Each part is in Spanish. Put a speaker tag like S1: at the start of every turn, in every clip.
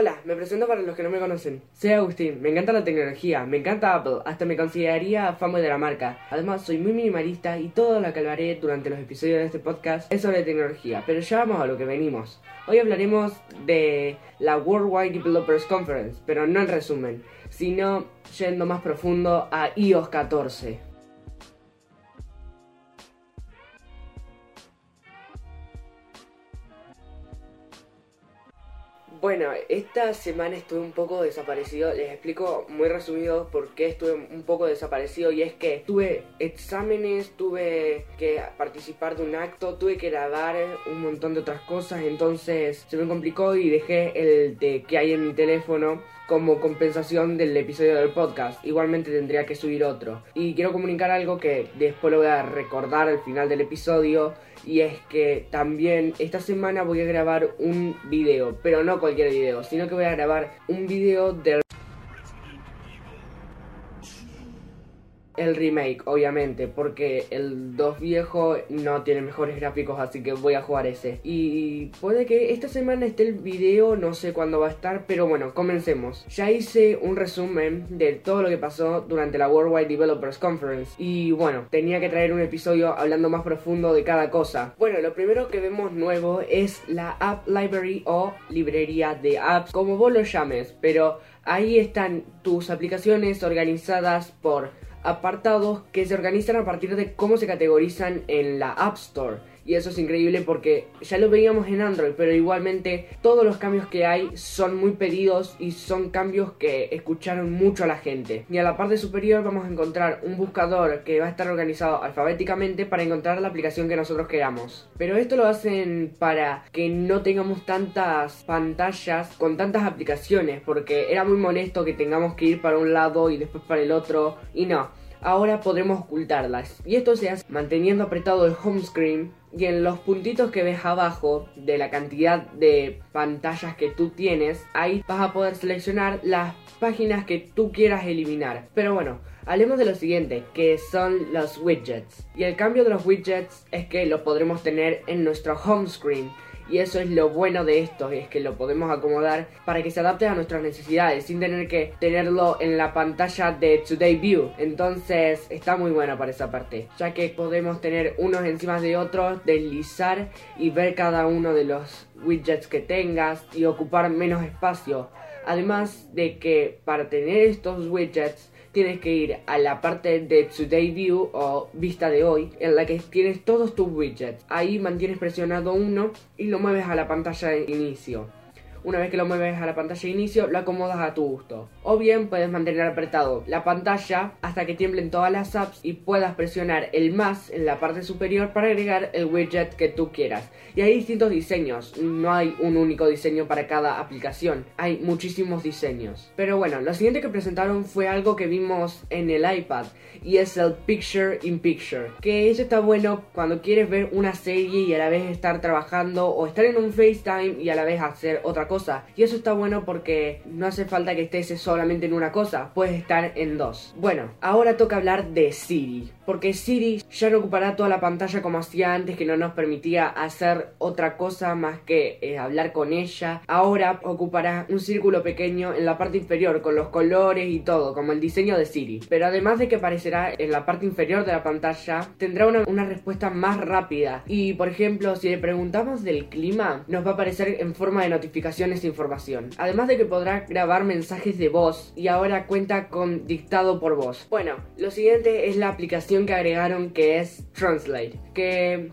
S1: Hola, me presento para los que no me conocen. Soy Agustín, me encanta la tecnología, me encanta Apple, hasta me consideraría fanboy de la marca. Además, soy muy minimalista y todo lo que hablaré durante los episodios de este podcast es sobre tecnología, pero ya vamos a lo que venimos. Hoy hablaremos de la Worldwide Developers Conference, pero no en resumen, sino yendo más profundo a iOS 14. Bueno, esta semana estuve un poco desaparecido. Les explico muy resumido por qué estuve un poco desaparecido. Y es que tuve exámenes, tuve que participar de un acto, tuve que grabar un montón de otras cosas. Entonces se me complicó y dejé el de que hay en mi teléfono como compensación del episodio del podcast. Igualmente tendría que subir otro. Y quiero comunicar algo que después lo voy a recordar al final del episodio. Y es que también esta semana voy a grabar un video. Pero no cualquier video, sino que voy a grabar un video del el remake, obviamente, porque el 2 viejo no tiene mejores gráficos, así que voy a jugar ese. Y puede que esta semana esté el video, no sé cuándo va a estar, pero bueno, comencemos. Ya hice un resumen de todo lo que pasó durante la Worldwide Developers Conference y bueno, tenía que traer un episodio hablando más profundo de cada cosa. Bueno, lo primero que vemos nuevo es la App Library o librería de apps, como vos lo llames, pero ahí están tus aplicaciones organizadas por apartados que se organizan a partir de cómo se categorizan en la App Store. Y eso es increíble porque ya lo veíamos en Android, pero igualmente todos los cambios que hay son muy pedidos y son cambios que escucharon mucho a la gente. Y a la parte superior vamos a encontrar un buscador que va a estar organizado alfabéticamente para encontrar la aplicación que nosotros queramos. Pero esto lo hacen para que no tengamos tantas pantallas con tantas aplicaciones, porque era muy molesto que tengamos que ir para un lado y después para el otro. Y no, ahora podremos ocultarlas. Y esto se hace manteniendo apretado el home screen y en los puntitos que ves abajo de la cantidad de pantallas que tú tienes, ahí vas a poder seleccionar las páginas que tú quieras eliminar. Pero bueno, hablemos de lo siguiente, que son los widgets. Y el cambio de los widgets es que los podremos tener en nuestro home screen y eso es lo bueno de esto, es que lo podemos acomodar para que se adapte a nuestras necesidades sin tener que tenerlo en la pantalla de Today View. Entonces está muy bueno para esa parte, ya que podemos tener unos encima de otros, deslizar y ver cada uno de los widgets que tengas y ocupar menos espacio. Además de que para tener estos widgets tienes que ir a la parte de Today View o vista de hoy, en la que tienes todos tus widgets. Ahí mantienes presionado uno y lo mueves a la pantalla de inicio. Una vez que lo mueves a la pantalla de inicio, lo acomodas a tu gusto. O bien puedes mantener apretado la pantalla hasta que tiemblen todas las apps y puedas presionar el más en la parte superior para agregar el widget que tú quieras. Y hay distintos diseños, no hay un único diseño para cada aplicación, hay muchísimos diseños. Pero bueno, lo siguiente que presentaron fue algo que vimos en el iPad y es el Picture in Picture. Que eso está bueno cuando quieres ver una serie y a la vez estar trabajando o estar en un FaceTime y a la vez hacer otra cosa. Y eso está bueno porque no hace falta que estés solamente en una cosa, puedes estar en dos. Bueno, ahora toca hablar de Siri. Porque Siri ya no ocupará toda la pantalla como hacía antes, que no nos permitía hacer otra cosa más que eh, hablar con ella. Ahora ocupará un círculo pequeño en la parte inferior con los colores y todo, como el diseño de Siri. Pero además de que aparecerá en la parte inferior de la pantalla, tendrá una, una respuesta más rápida. Y por ejemplo, si le preguntamos del clima, nos va a aparecer en forma de notificación esta información. Además de que podrá grabar mensajes de voz y ahora cuenta con dictado por voz. Bueno, lo siguiente es la aplicación que agregaron que es Translate, que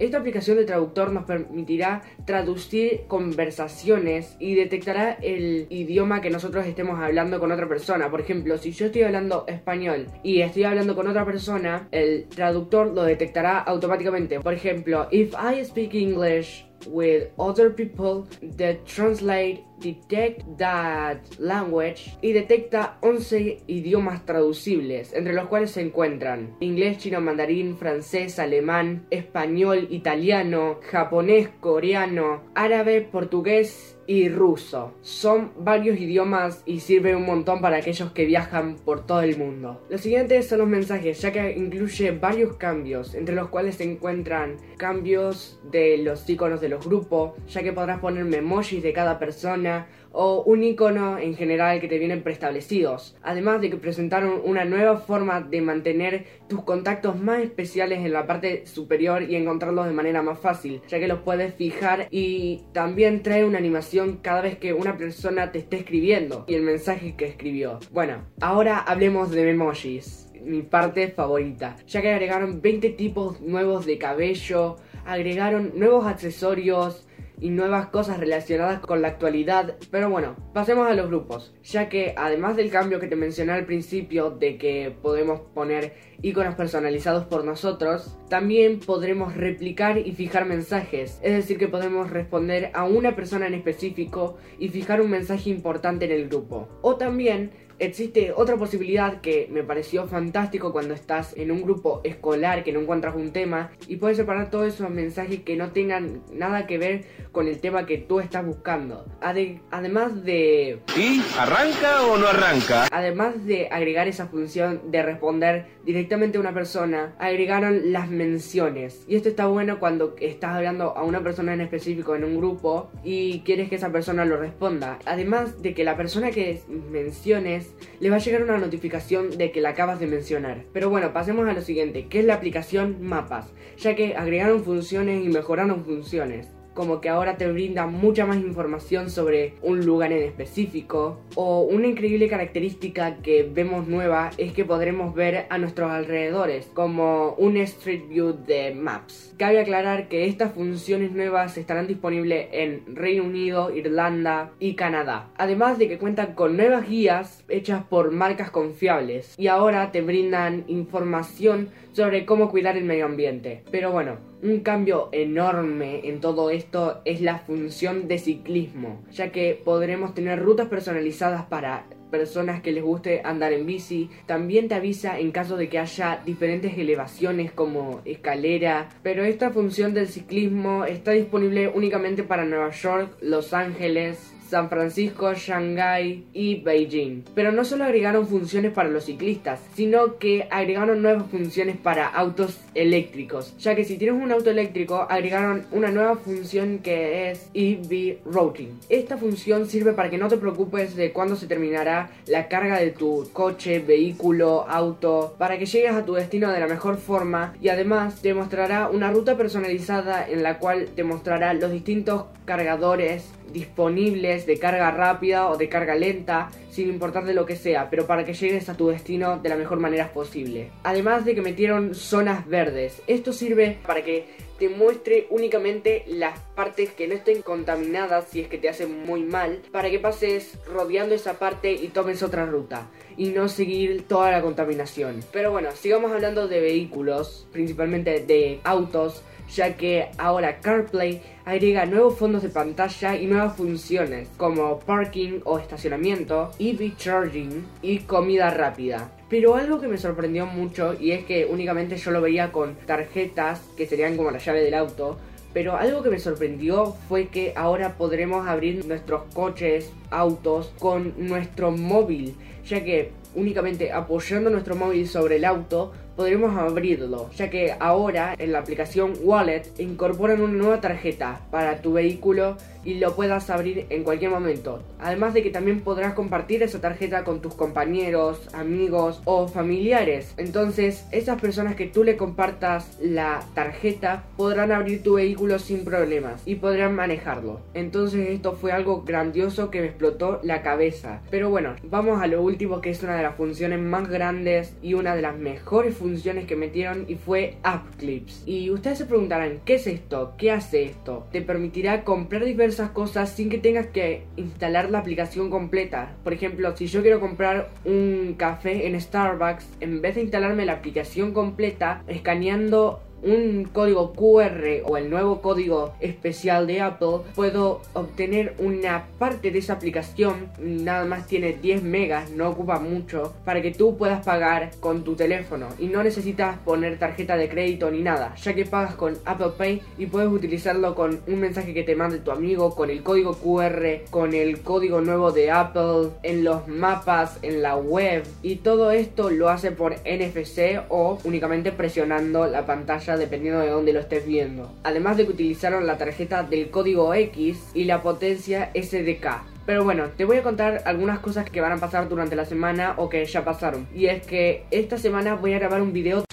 S1: esta aplicación de traductor nos permitirá traducir conversaciones y detectará el idioma que nosotros estemos hablando con otra persona. Por ejemplo, si yo estoy hablando español y estoy hablando con otra persona, el traductor lo detectará automáticamente. Por ejemplo, if I speak English with other people that translate detect that language y detecta 11 idiomas traducibles, entre los cuales se encuentran inglés, chino, mandarín, francés, alemán, español, italiano, japonés, coreano, árabe, portugués y ruso. Son varios idiomas y sirve un montón para aquellos que viajan por todo el mundo. Los siguientes son los mensajes, ya que incluye varios cambios, entre los cuales se encuentran cambios de los iconos de los grupos, ya que podrás poner emojis de cada persona, o un icono en general que te vienen preestablecidos. Además de que presentaron una nueva forma de mantener tus contactos más especiales en la parte superior y encontrarlos de manera más fácil, ya que los puedes fijar y también trae una animación cada vez que una persona te esté escribiendo y el mensaje que escribió. Bueno, ahora hablemos de emojis mi parte favorita, ya que agregaron 20 tipos nuevos de cabello, agregaron nuevos accesorios, y nuevas cosas relacionadas con la actualidad. Pero bueno, pasemos a los grupos, ya que además del cambio que te mencioné al principio de que podemos poner iconos personalizados por nosotros, también podremos replicar y fijar mensajes, es decir que podemos responder a una persona en específico y fijar un mensaje importante en el grupo. O también existe otra posibilidad que me pareció fantástico cuando estás en un grupo escolar que no encuentras un tema y puedes separar todos esos mensajes que no tengan nada que ver con el tema que tú estás buscando. además de...
S2: ¿Y arranca o no arranca?
S1: Además de agregar esa función de responder directamente a una persona, agregaron las menciones. Y esto está bueno cuando estás hablando a una persona en específico en un grupo y quieres que esa persona lo responda. Además de que la persona que menciones le va a llegar una notificación de que la acabas de mencionar. Pero bueno, pasemos a lo siguiente, que es la aplicación Mapas, ya que agregaron funciones y mejoraron funciones como que ahora te brinda mucha más información sobre un lugar en específico. O una increíble característica que vemos nueva es que podremos ver a nuestros alrededores, como un Street View de Maps. Cabe aclarar que estas funciones nuevas estarán disponibles en Reino Unido, Irlanda y Canadá. Además de que cuentan con nuevas guías hechas por marcas confiables y ahora te brindan información sobre cómo cuidar el medio ambiente. Pero bueno, un cambio enorme en todo esto es la función de ciclismo, ya que podremos tener rutas personalizadas para personas que les guste andar en bici. También te avisa en caso de que haya diferentes elevaciones como escalera. Pero esta función del ciclismo está disponible únicamente para Nueva York, Los Ángeles, San Francisco, Shanghai y Beijing. Pero no solo agregaron funciones para los ciclistas, sino que agregaron nuevas funciones para autos eléctricos, ya que si tienes un auto eléctrico agregaron una nueva función que es EV Routing. Esta función sirve para que no te preocupes de cuándo se terminará la carga de tu coche, vehículo, auto, para que llegues a tu destino de la mejor forma y además te mostrará una ruta personalizada en la cual te mostrará los distintos cargadores disponibles de carga rápida o de carga lenta, sin importar de lo que sea, pero para que llegues a tu destino de la mejor manera posible. Además de que metieron zonas verdes, esto sirve para que te muestre únicamente las partes que no estén contaminadas si es que te hacen muy mal, para que pases rodeando esa parte y tomes otra ruta y no seguir toda la contaminación. Pero bueno, sigamos hablando de vehículos, principalmente de autos ya que ahora CarPlay agrega nuevos fondos de pantalla y nuevas funciones como parking o estacionamiento, EV charging y comida rápida. Pero algo que me sorprendió mucho y es que únicamente yo lo veía con tarjetas que serían como la llave del auto, pero algo que me sorprendió fue que ahora podremos abrir nuestros coches, autos con nuestro móvil, ya que únicamente apoyando nuestro móvil sobre el auto podremos abrirlo, ya que ahora en la aplicación Wallet incorporan una nueva tarjeta para tu vehículo y lo puedas abrir en cualquier momento. Además de que también podrás compartir esa tarjeta con tus compañeros, amigos o familiares. Entonces, esas personas que tú le compartas la tarjeta podrán abrir tu vehículo sin problemas y podrán manejarlo. Entonces, esto fue algo grandioso que me explotó la cabeza. Pero bueno, vamos a lo último que es una de las funciones más grandes y una de las mejores funciones que metieron y fue App Clips. Y ustedes se preguntarán, ¿qué es esto? ¿Qué hace esto? Te permitirá comprar diversas cosas sin que tengas que instalar la aplicación completa. Por ejemplo, si yo quiero comprar un café en Starbucks, en vez de instalarme la aplicación completa, escaneando un código QR o el nuevo código especial de Apple, puedo obtener una parte de esa aplicación, nada más tiene 10 megas, no ocupa mucho, para que tú puedas pagar con tu teléfono. Y no necesitas poner tarjeta de crédito ni nada, ya que pagas con Apple Pay y puedes utilizarlo con un mensaje que te mande tu amigo, con el código QR, con el código nuevo de Apple, en los mapas, en la web. Y todo esto lo hace por NFC o únicamente presionando la pantalla dependiendo de dónde lo estés viendo. Además de que utilizaron la tarjeta del código X y la potencia SDK. Pero bueno, te voy a contar algunas cosas que van a pasar durante la semana o que ya pasaron. Y es que esta semana voy a grabar un video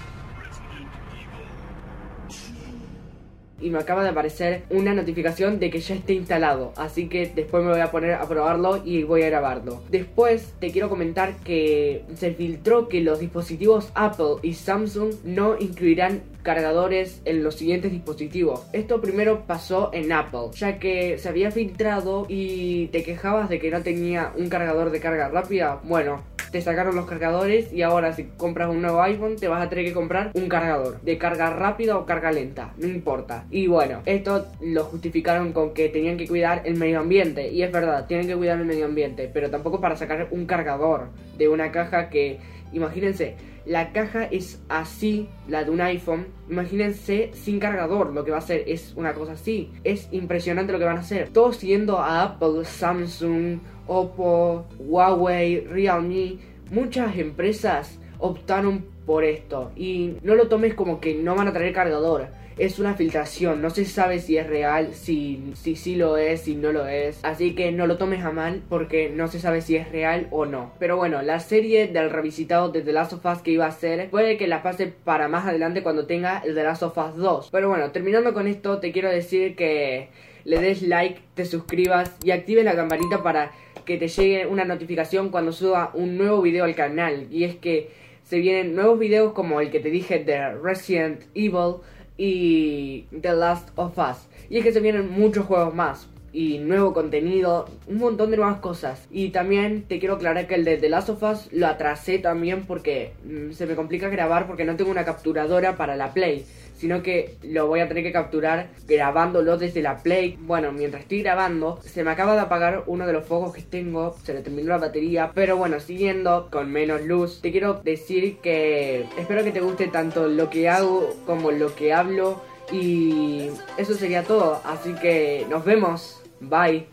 S1: y me acaba de aparecer una notificación de que ya esté instalado. Así que después me voy a poner a probarlo y voy a grabarlo. Después te quiero comentar que se filtró que los dispositivos Apple y Samsung no incluirán cargadores en los siguientes dispositivos. Esto primero pasó en Apple, ya que se había filtrado y te quejabas de que no tenía un cargador de carga rápida. Bueno, te sacaron los cargadores y ahora si compras un nuevo iPhone te vas a tener que comprar un cargador de carga rápida o carga lenta, no importa. Y bueno, esto lo justificaron con que tenían que cuidar el medio ambiente y es verdad, tienen que cuidar el medio ambiente, pero tampoco para sacar un cargador de una caja que, imagínense, la caja es así, la de un iPhone. Imagínense sin cargador, lo que va a hacer es una cosa así. Es impresionante lo que van a hacer. Todos siguiendo a Apple, Samsung, Oppo, Huawei, Realme, muchas empresas optaron por esto. Y no lo tomes como que no van a traer cargador es una filtración, no se sabe si es real, si sí si, lo es, si no lo es, así que no lo tomes a mal porque no se sabe si es real o no. Pero bueno, la serie del revisitado de The Last of Us que iba a hacer, puede que la pase para más adelante cuando tenga el The Last of Us 2. Pero bueno, terminando con esto, te quiero decir que le des like, te suscribas y actives la campanita para que te llegue una notificación cuando suba un nuevo video al canal. Y es que se vienen nuevos videos como el que te dije de Resident Evil y The Last of Us. Y es que se vienen muchos juegos más y nuevo contenido, un montón de nuevas cosas. Y también te quiero aclarar que el de The Last of Us lo atrasé también porque mm, se me complica grabar porque no tengo una capturadora para la Play sino que lo voy a tener que capturar grabándolo desde la Play. Bueno, mientras estoy grabando, se me acaba de apagar uno de los focos que tengo, se le terminó la batería, pero bueno, siguiendo con menos luz, te quiero decir que espero que te guste tanto lo que hago como lo que hablo y eso sería todo, así que nos vemos, bye.